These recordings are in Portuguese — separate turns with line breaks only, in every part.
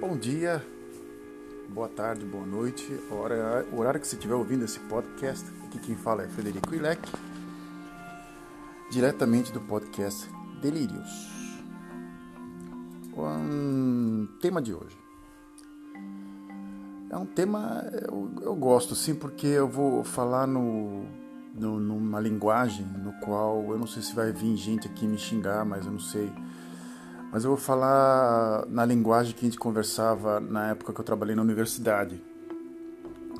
Bom dia, boa tarde, boa noite. Hora, horário que você estiver ouvindo esse podcast, aqui quem fala é Federico Ilec, diretamente do podcast Delírios. O tema de hoje é um tema eu, eu gosto sim porque eu vou falar no, no, numa linguagem no qual eu não sei se vai vir gente aqui me xingar, mas eu não sei mas eu vou falar na linguagem que a gente conversava na época que eu trabalhei na universidade.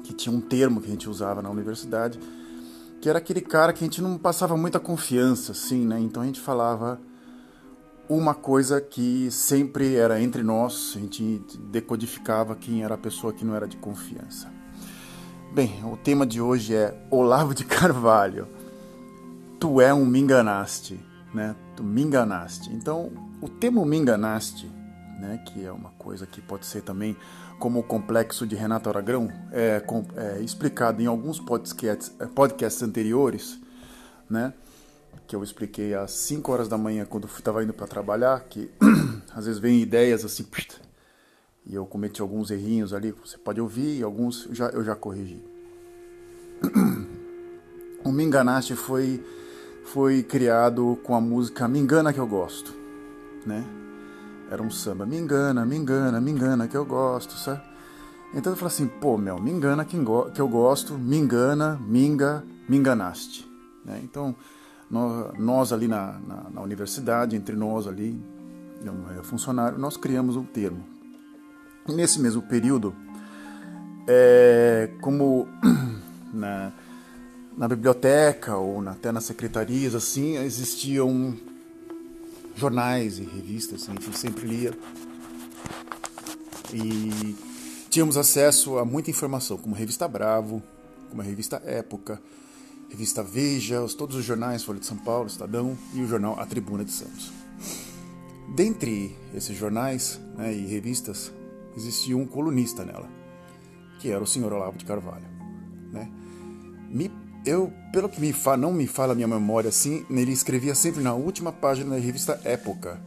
Que tinha um termo que a gente usava na universidade, que era aquele cara que a gente não passava muita confiança, assim, né? Então a gente falava uma coisa que sempre era entre nós, a gente decodificava quem era a pessoa que não era de confiança. Bem, o tema de hoje é Olavo de Carvalho. Tu é um me enganaste, né? Tu me enganaste. Então, o termo me enganaste, né, que é uma coisa que pode ser também como o complexo de Renato Aragão, é, é explicado em alguns podcasts, é, podcasts anteriores, né, que eu expliquei às 5 horas da manhã quando estava indo para trabalhar, que às vezes vem ideias assim, e eu cometi alguns errinhos ali, você pode ouvir, alguns já, eu já corrigi. O Me Enganaste foi, foi criado com a música Me Engana Que Eu Gosto né? Era um samba, me engana, me engana, me engana que eu gosto, sabe? Então eu falei assim, pô, meu, me engana que, eu gosto, me engana, minga, me enganaste. Né? Então, nós, nós ali na, na, na, universidade, entre nós ali, um funcionário, nós criamos um termo. Nesse mesmo período, é, como na, na biblioteca ou na, até nas secretarias, assim, existiam jornais e revistas, a gente sempre lia. E tínhamos acesso a muita informação, como a revista Bravo, como a revista Época, revista Veja, todos os jornais, Folha de São Paulo, Estadão e o jornal A Tribuna de Santos. Dentre esses jornais né, e revistas, existia um colunista nela, que era o senhor Olavo de Carvalho. Né? Me eu, pelo que me fala, não me fala a minha memória assim, ele escrevia sempre na última página da revista Época.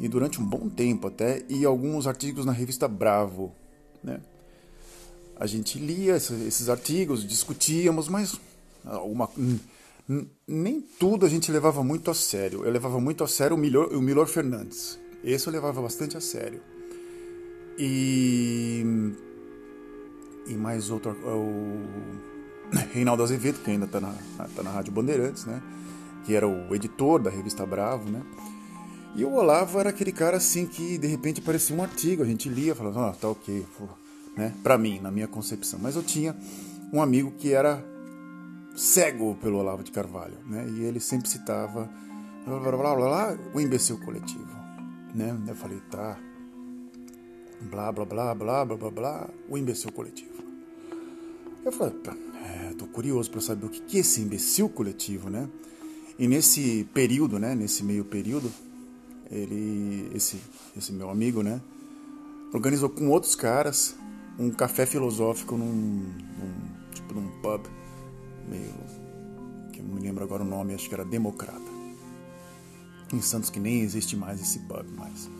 E durante um bom tempo até, e alguns artigos na revista Bravo. Né? A gente lia esses artigos, discutíamos, mas uma, nem tudo a gente levava muito a sério. Eu levava muito a sério o Milor, o Milor Fernandes. Esse eu levava bastante a sério. E. E mais outro. O, Reinaldo Azevedo, que ainda está na, tá na Rádio Bandeirantes, né? Que era o editor da revista Bravo, né? E o Olavo era aquele cara assim que de repente parecia um artigo, a gente lia, falava, ah, tá ok, né? Para mim, na minha concepção. Mas eu tinha um amigo que era cego pelo Olavo de Carvalho, né? E ele sempre citava blá, blá, blá, blá, o imbecil coletivo, né? Eu falei, tá, blá, blá, blá, blá, blá, blá, blá, o imbecil coletivo. Eu falei, Estou é, curioso para saber o que é esse imbecil coletivo, né? E nesse período, né? Nesse meio período, ele, esse, esse meu amigo, né? Organizou com outros caras um café filosófico num, num tipo num pub meio que eu não me lembro agora o nome, acho que era Democrata. Em Santos que nem existe mais esse pub mais.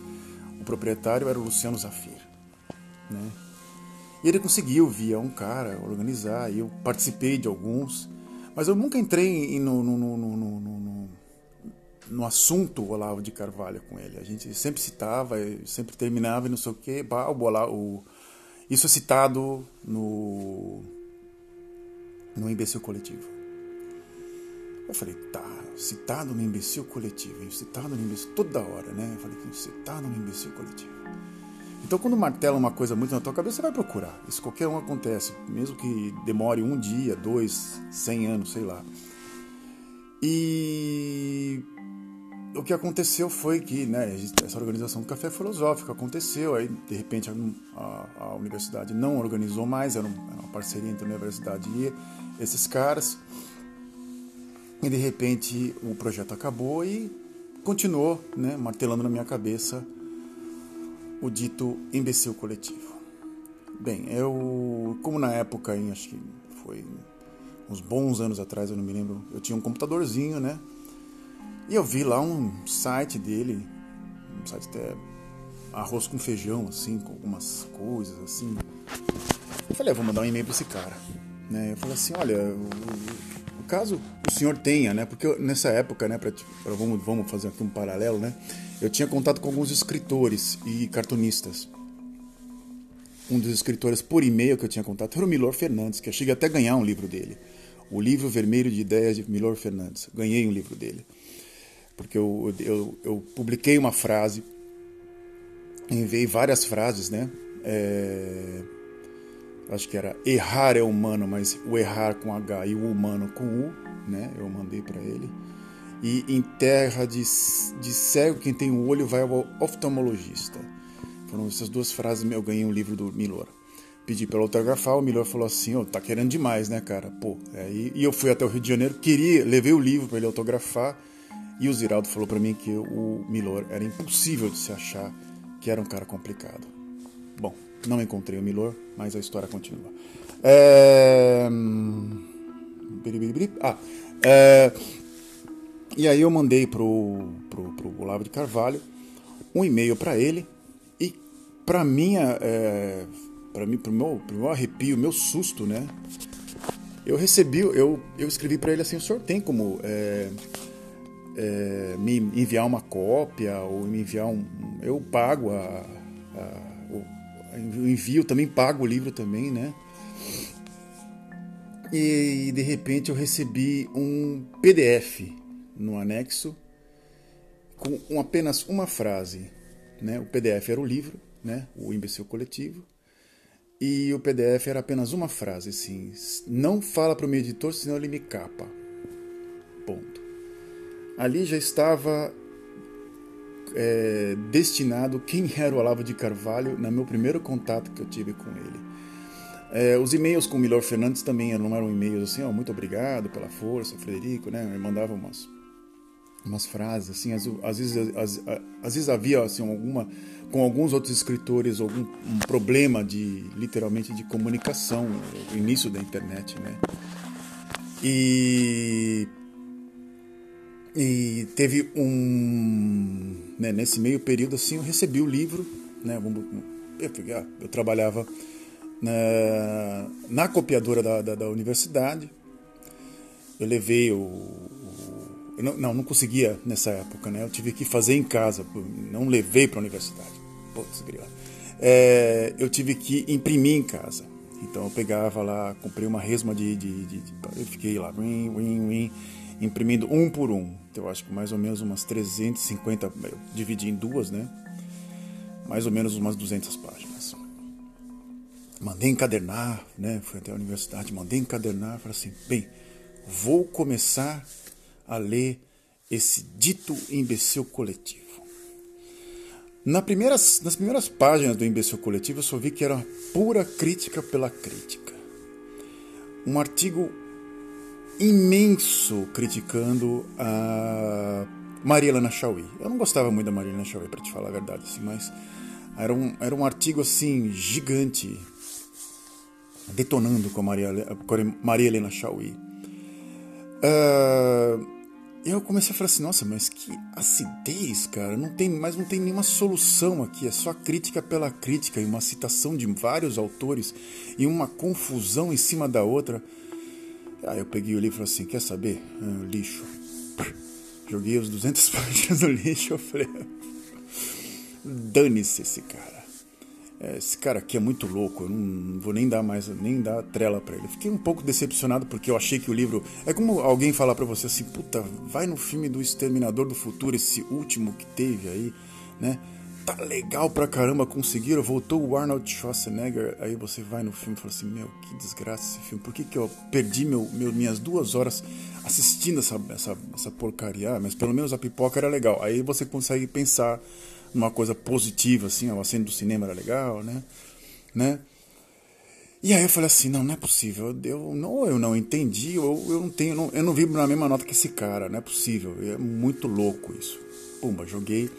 O proprietário era o Luciano Zafir, né? E ele conseguiu, via um cara, organizar, e eu participei de alguns, mas eu nunca entrei no, no, no, no, no, no assunto Olavo de Carvalho com ele. A gente sempre citava, sempre terminava e não sei o quê. O Olavo, isso é citado no, no Imbecil Coletivo. Eu falei, tá, citado no Imbecil Coletivo, citado no Imbecil toda hora, né? Eu falei, citado no Imbecil Coletivo. Então, quando martela uma coisa muito na tua cabeça, você vai procurar. Isso qualquer um acontece, mesmo que demore um dia, dois, cem anos, sei lá. E o que aconteceu foi que né, essa organização do café filosófico aconteceu, aí de repente a, a, a universidade não organizou mais, era, um, era, uma parceria entre a universidade e esses caras, e de repente o projeto acabou e continuou né, martelando na minha cabeça o dito imbecil coletivo. Bem, eu, como na época, em, acho que foi uns bons anos atrás, eu não me lembro, eu tinha um computadorzinho, né? E eu vi lá um site dele, um site até arroz com feijão, assim, com algumas coisas, assim. Eu falei, vou mandar um e-mail para esse cara. Né? Eu falei assim, olha, o, caso o senhor tenha, né? Porque eu, nessa época, né, pra, pra, vamos, vamos fazer aqui um paralelo, né? Eu tinha contato com alguns escritores e cartunistas. Um dos escritores por e-mail que eu tinha contato era o Milor Fernandes, que eu cheguei até a ganhar um livro dele. O livro Vermelho de Ideias de Milor Fernandes. Ganhei um livro dele. Porque eu, eu, eu publiquei uma frase, enviei várias frases, né? É, acho que era errar é humano, mas o errar com H e o humano com U, né? Eu mandei para ele. E em terra de, de cego, quem tem um olho vai ao oftalmologista. Foram essas duas frases eu ganhei um livro do Milor. Pedi para autografar, o Milor falou assim: oh, tá querendo demais, né, cara? Pô, aí, e eu fui até o Rio de Janeiro, queria, levei o livro para ele autografar. E o Ziraldo falou para mim que o Milor era impossível de se achar, que era um cara complicado. Bom, não encontrei o Milor, mas a história continua. É... Ah, é... E aí eu mandei pro, pro, pro Olavo de Carvalho um e-mail para ele e para minha é, para mim pro meu, pro meu arrepio, meu susto, né? Eu recebi, eu, eu escrevi para ele assim, o senhor tem como é, é, me enviar uma cópia ou me enviar um, eu pago a, o envio também pago o livro também, né? E de repente eu recebi um PDF no anexo com apenas uma frase. Né? O PDF era o livro, né? o imbecil coletivo, e o PDF era apenas uma frase, assim, não fala para o meu editor, senão ele me capa. Ponto. Ali já estava é, destinado quem era o Olavo de Carvalho no meu primeiro contato que eu tive com ele. É, os e-mails com o Milor Fernandes também não eram e-mails assim, ó, muito obrigado pela força, Frederico, né? Ele mandava umas umas frases assim às, às vezes às, às, vezes havia assim alguma com alguns outros escritores algum um problema de literalmente de comunicação o início da internet né e e teve um né, nesse meio período assim eu recebi o livro né eu, ah, eu trabalhava na, na copiadora da, da, da universidade eu levei o, eu não, não, não, conseguia nessa época, né? Eu tive que fazer em casa, não levei para a universidade. Putz, é, eu tive que imprimir em casa. Então eu pegava lá, comprei uma resma de. de, de, de eu fiquei lá, win, win, win, imprimindo um por um. Então, eu acho que mais ou menos umas 350, eu dividi em duas, né? Mais ou menos umas 200 páginas. Mandei encadernar, né? Fui até a universidade, mandei encadernar, falei assim: bem, vou começar a ler esse dito imbecil coletivo. Na primeiras, nas primeiras páginas do imbecil coletivo eu só vi que era pura crítica pela crítica. Um artigo imenso criticando a Maria Helena Chauí. Eu não gostava muito da Maria Helena Chauí, para te falar a verdade, assim, mas era um, era um artigo assim gigante, detonando com a Maria, com a Maria Helena Chauí. Uh, eu comecei a falar assim, nossa, mas que acidez, cara, não tem, mas não tem nenhuma solução aqui, é só crítica pela crítica e uma citação de vários autores e uma confusão em cima da outra. Aí eu peguei o livro e falei assim, quer saber? Ah, lixo. Joguei os 200 páginas no lixo, eu falei, dane-se esse cara. É, esse cara aqui é muito louco, eu não vou nem dar mais, nem dar trela para ele. Fiquei um pouco decepcionado porque eu achei que o livro. É como alguém falar para você assim, puta, vai no filme do Exterminador do Futuro, esse último que teve aí, né? Tá legal pra caramba, conseguiram, voltou o Arnold Schwarzenegger. Aí você vai no filme e fala assim: Meu, que desgraça esse filme, por que, que eu perdi meu, meu, minhas duas horas assistindo essa, essa, essa porcaria? Ah, mas pelo menos a pipoca era legal. Aí você consegue pensar uma coisa positiva, assim, a cena do cinema era legal, né? né? E aí eu falei assim, não, não é possível, eu não, eu não entendi, eu, eu não tenho, não, eu não vibro na mesma nota que esse cara, não é possível, é muito louco isso. Pumba, joguei,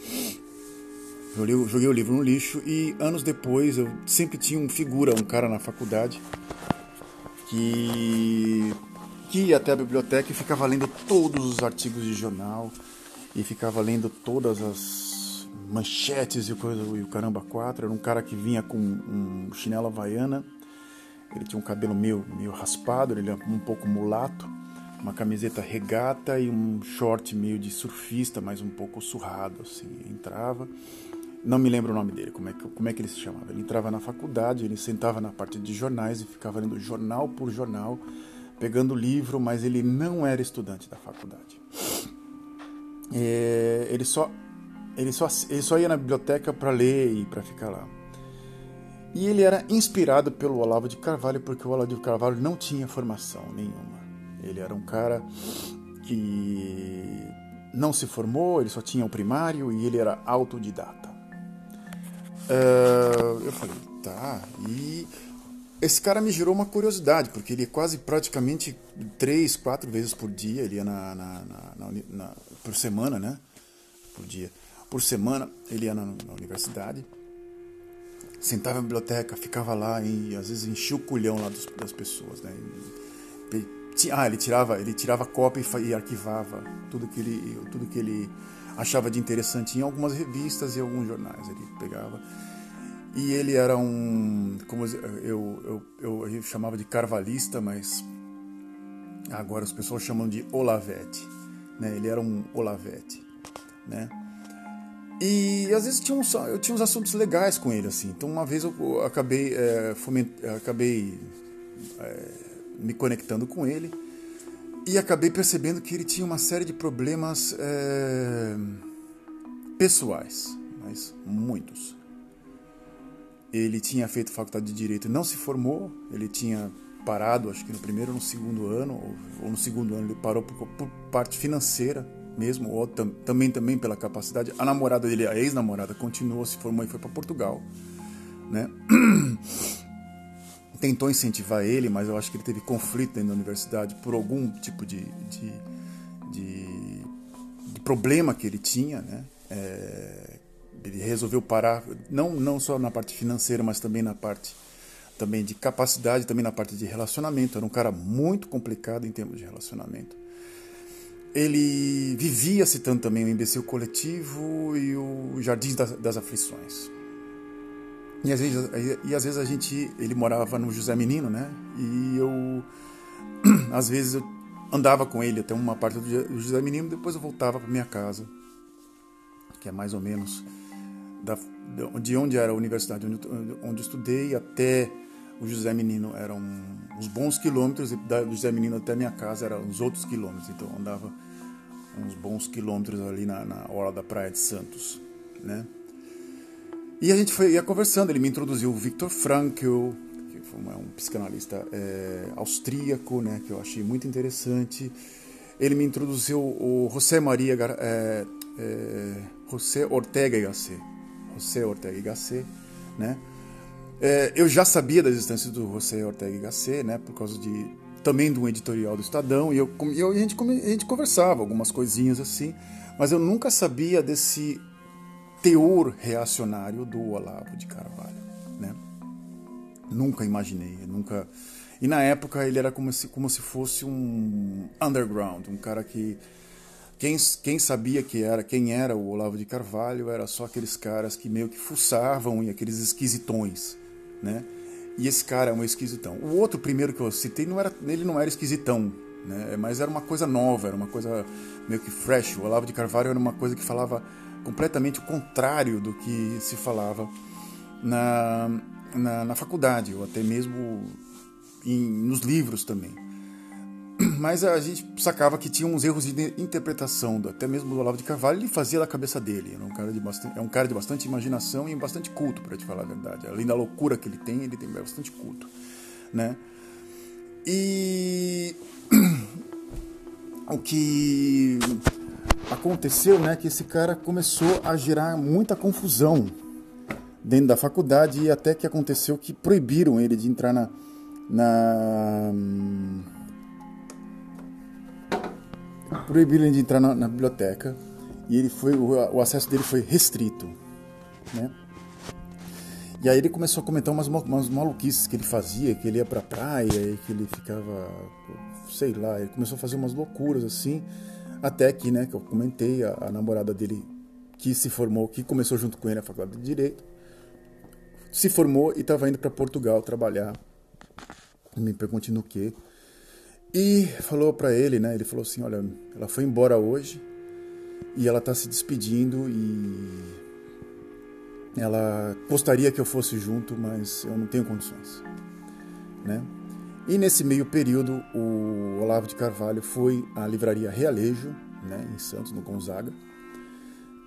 joguei, joguei o livro no lixo e anos depois eu sempre tinha um figura, um cara na faculdade que, que ia até a biblioteca e ficava lendo todos os artigos de jornal e ficava lendo todas as manchetes e, coisa, e o caramba quatro. Era um cara que vinha com um chinelo havaiana. Ele tinha um cabelo meio, meio raspado, ele era um pouco mulato. Uma camiseta regata e um short meio de surfista, mas um pouco surrado, assim. Entrava. Não me lembro o nome dele, como é, que, como é que ele se chamava. Ele entrava na faculdade, ele sentava na parte de jornais e ficava lendo jornal por jornal, pegando livro, mas ele não era estudante da faculdade. É, ele só ele só, ele só ia na biblioteca para ler e para ficar lá. E ele era inspirado pelo Olavo de Carvalho, porque o Olavo de Carvalho não tinha formação nenhuma. Ele era um cara que não se formou, ele só tinha o primário e ele era autodidata. Uh, eu falei, tá. E esse cara me gerou uma curiosidade, porque ele quase praticamente três, quatro vezes por dia, ele ia na, na, na, na por semana, né? Por dia por semana ele ia na, na universidade, sentava na biblioteca, ficava lá e às vezes enchia o culhão lá dos, das pessoas, né? E, ah, ele tirava, ele tirava cópia e, e, arquivava tudo que ele, tudo que ele achava de interessante em algumas revistas e alguns jornais. Ele pegava e ele era um, como eu eu, eu, eu chamava de carvalista, mas agora as pessoas chamam de Olavete, né? Ele era um Olavete, né? E às vezes tinha uns, eu tinha uns assuntos legais com ele, assim. Então uma vez eu acabei, é, foment, acabei é, me conectando com ele e acabei percebendo que ele tinha uma série de problemas é, pessoais, mas muitos. Ele tinha feito faculdade de Direito e não se formou, ele tinha parado, acho que no primeiro ou no segundo ano, ou, no segundo ano ele parou por, por parte financeira mesmo, ou tam, também, também pela capacidade. A namorada dele, a ex-namorada, continuou, se formou e foi para Portugal. Né? Tentou incentivar ele, mas eu acho que ele teve conflito dentro da universidade por algum tipo de, de, de, de problema que ele tinha. Né? É, ele resolveu parar, não, não só na parte financeira, mas também na parte também de capacidade, também na parte de relacionamento. Era um cara muito complicado em termos de relacionamento ele vivia citando também o Imbecil Coletivo e o Jardim das, das Aflições. E às, vezes, e às vezes a gente, ele morava no José Menino, né? E eu, às vezes eu andava com ele até uma parte do José Menino, depois eu voltava para minha casa, que é mais ou menos da, de onde era a universidade onde, onde estudei até o José Menino eram uns bons quilômetros e do José Menino até minha casa eram uns outros quilômetros, então eu andava uns bons quilômetros ali na, na hora da Praia de Santos, né? E a gente foi, ia conversando, ele me introduziu o Viktor Frankl, que foi um psicanalista é, austríaco, né, que eu achei muito interessante. Ele me introduziu o José Maria é, é, José Ortega y Gasset, José Ortega y Gasset, né? É, eu já sabia da existência do José Ortega y Gasset, né, por causa de também de um editorial do Estadão, e, eu, eu, a, gente, a gente conversava algumas coisinhas assim, mas eu nunca sabia desse teor reacionário do Olavo de Carvalho, né? Nunca imaginei, nunca... E na época ele era como se, como se fosse um underground, um cara que quem, quem sabia que era, quem era o Olavo de Carvalho era só aqueles caras que meio que fuçavam e aqueles esquisitões, né? E esse cara é um esquisitão. O outro primeiro que eu citei, não era, ele não era esquisitão, né? mas era uma coisa nova, era uma coisa meio que fresh. O Olavo de Carvalho era uma coisa que falava completamente o contrário do que se falava na, na, na faculdade, ou até mesmo em, nos livros também. Mas a gente sacava que tinha uns erros de interpretação, até mesmo do Olavo de Carvalho, ele fazia da cabeça dele. Era um cara de bastante, é um cara de bastante imaginação e bastante culto, para te falar a verdade. Além da loucura que ele tem, ele tem bastante culto, né? E o que aconteceu, né, que esse cara começou a gerar muita confusão dentro da faculdade e até que aconteceu que proibiram ele de entrar na, na proibiram ele de entrar na, na biblioteca e ele foi o, o, acesso dele foi restrito, né? E aí ele começou a comentar umas, umas maluquices que ele fazia, que ele ia pra praia e que ele ficava, sei lá, ele começou a fazer umas loucuras assim, até que, né, que eu comentei, a, a namorada dele que se formou, que começou junto com ele na faculdade de Direito, se formou e estava indo para Portugal trabalhar. Me pergunte no que. E falou para ele, né? Ele falou assim: Olha, ela foi embora hoje e ela está se despedindo e ela gostaria que eu fosse junto, mas eu não tenho condições, né? E nesse meio período, o Olavo de Carvalho foi à livraria Realejo, né, em Santos, no Gonzaga.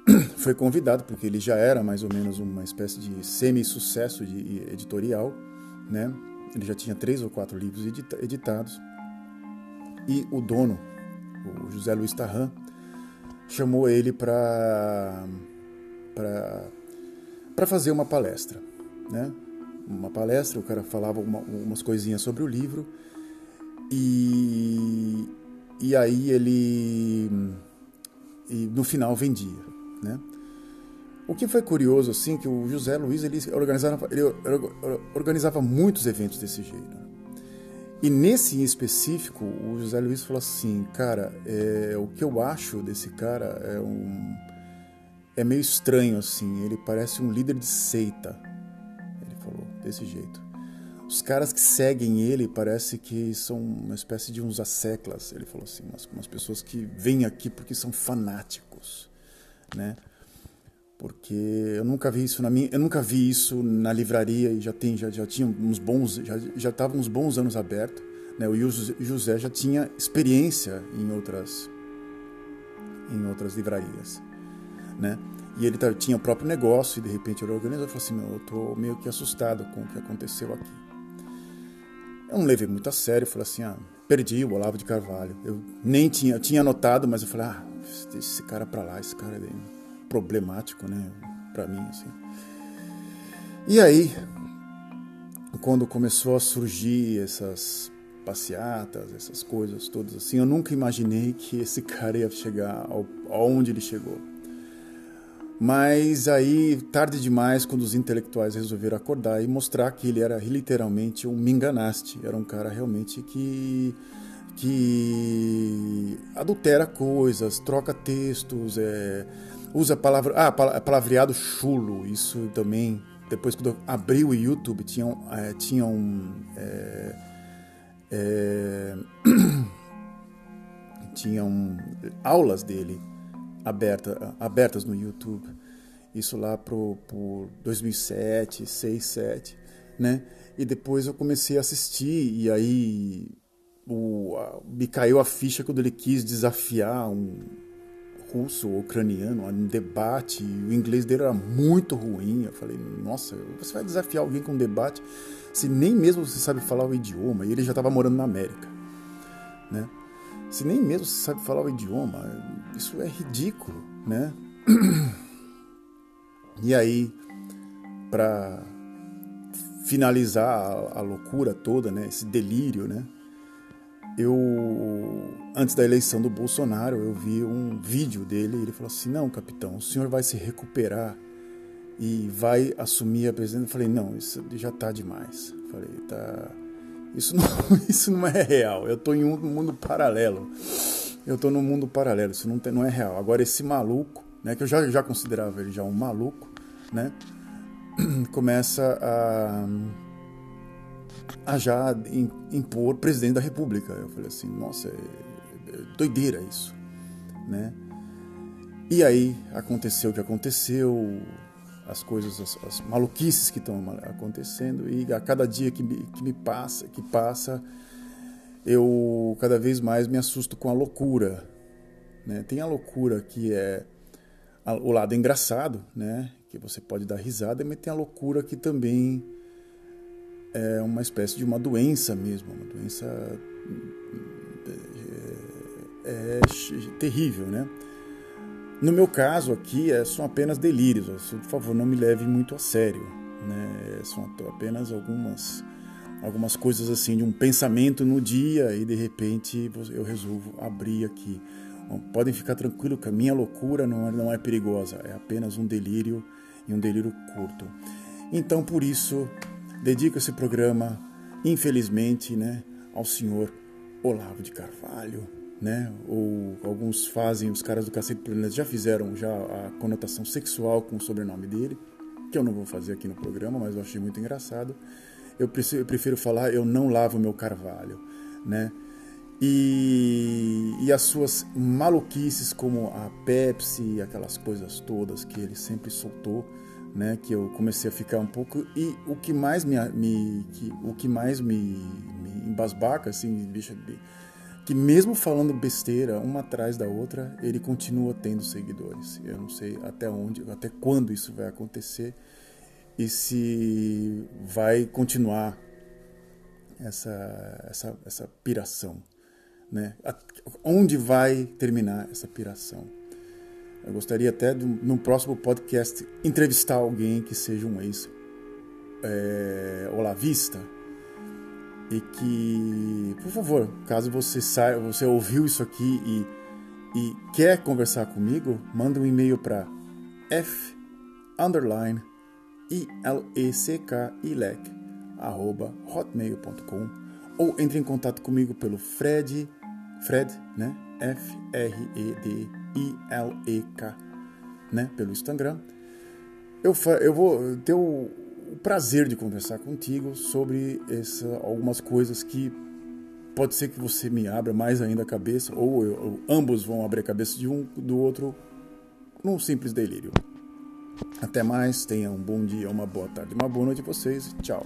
Foi convidado porque ele já era mais ou menos uma espécie de semi-sucesso editorial, né? Ele já tinha três ou quatro livros editados. E o dono, o José Luiz Tarran, chamou ele para para fazer uma palestra, né? Uma palestra, o cara falava uma, umas coisinhas sobre o livro e e aí ele e no final vendia, né? O que foi curioso assim que o José Luiz ele organizava ele organizava muitos eventos desse jeito. E nesse em específico, o José Luiz falou assim, cara, é, o que eu acho desse cara é um é meio estranho assim, ele parece um líder de seita. Desse jeito. Os caras que seguem ele parece que são uma espécie de uns asseclas, ele falou assim, umas, umas pessoas que vêm aqui porque são fanáticos, né? Porque eu nunca vi isso na minha, eu nunca vi isso na livraria e já tem já, já tinha uns bons já já estava uns bons anos aberto, né? O José já tinha experiência em outras em outras livrarias, né? E ele tinha o próprio negócio e de repente ele organizou e falou assim, meu, eu tô meio que assustado com o que aconteceu aqui. Eu não levei muito a sério, falei assim, ah, perdi o Olavo de Carvalho. Eu nem tinha, tinha anotado, mas eu falei, ah, deixa esse cara pra lá, esse cara é problemático, né, pra mim, assim. E aí, quando começou a surgir essas passeatas, essas coisas todas assim, eu nunca imaginei que esse cara ia chegar ao, aonde ele chegou. Mas aí, tarde demais, quando os intelectuais resolveram acordar e mostrar que ele era literalmente um me enganaste, era um cara realmente que que adultera coisas, troca textos, é, usa palavra, ah, palavreado chulo, isso também. Depois quando eu abri o YouTube tinham é, tinham é, é, tinham aulas dele aberta, abertas no YouTube. Isso lá pro, por 2007, 6, 7, né? E depois eu comecei a assistir e aí o, a, me caiu a ficha quando ele quis desafiar um russo ou ucraniano, um debate, o inglês dele era muito ruim. Eu falei, nossa, você vai desafiar alguém com um debate se nem mesmo você sabe falar o idioma? E ele já estava morando na América, né? Se nem mesmo você sabe falar o idioma, isso é ridículo, né? E aí, para finalizar a, a, loucura toda, né, esse delírio, né, eu antes da eleição do Bolsonaro eu vi um vídeo dele e ele falou assim: não, capitão, o senhor vai se recuperar e vai assumir a presidência. Eu falei: não, isso já está demais. Eu falei: tá isso não, isso não é real. Eu estou em um mundo paralelo. Eu estou num mundo paralelo. Isso não, tem, não é real. Agora, esse maluco, né, que eu já, já considerava ele já um maluco, né, começa a, a já impor presidente da República. Eu falei assim: nossa, é, é doideira isso. Né? E aí aconteceu o que aconteceu as coisas, as, as maluquices que estão acontecendo e a cada dia que me, que me passa, que passa, eu cada vez mais me assusto com a loucura. Né? Tem a loucura que é o lado engraçado, né? que você pode dar risada, mas tem a loucura que também é uma espécie de uma doença mesmo, uma doença é, é, é terrível, né? No meu caso aqui, é, são apenas delírios. Por favor, não me leve muito a sério. Né? São apenas algumas, algumas coisas assim, de um pensamento no dia e de repente eu resolvo abrir aqui. Podem ficar tranquilos que a minha loucura não é, não é perigosa, é apenas um delírio e um delírio curto. Então, por isso, dedico esse programa, infelizmente, né, ao senhor Olavo de Carvalho né? Ou alguns fazem, os caras do Cacete Planeta já fizeram já a conotação sexual com o sobrenome dele, que eu não vou fazer aqui no programa, mas eu achei muito engraçado. Eu prefiro, falar, eu não lavo meu carvalho, né? E, e as suas maluquices como a Pepsi, aquelas coisas todas que ele sempre soltou, né, que eu comecei a ficar um pouco e o que mais me, me que, o que mais me, me embasbaca assim, deixa que mesmo falando besteira uma atrás da outra, ele continua tendo seguidores. Eu não sei até onde, até quando isso vai acontecer e se vai continuar essa essa essa piração, né? Onde vai terminar essa piração? Eu gostaria até, de, no próximo podcast, entrevistar alguém que seja um ex é, olavista e que, por favor, caso você saia, você ouviu isso aqui e, e quer conversar comigo, manda um e-mail para f underline ileck ilec arroba hotmail.com ou entre em contato comigo pelo Fred Fred, né? F R E D I-L-E-K, né? Pelo Instagram. Eu, eu vou ter o, o prazer de conversar contigo sobre essa, algumas coisas que pode ser que você me abra mais ainda a cabeça, ou, eu, ambos vão abrir a cabeça de um do outro num simples delírio. Até mais, tenha um bom dia, uma boa tarde, uma boa noite a vocês. Tchau.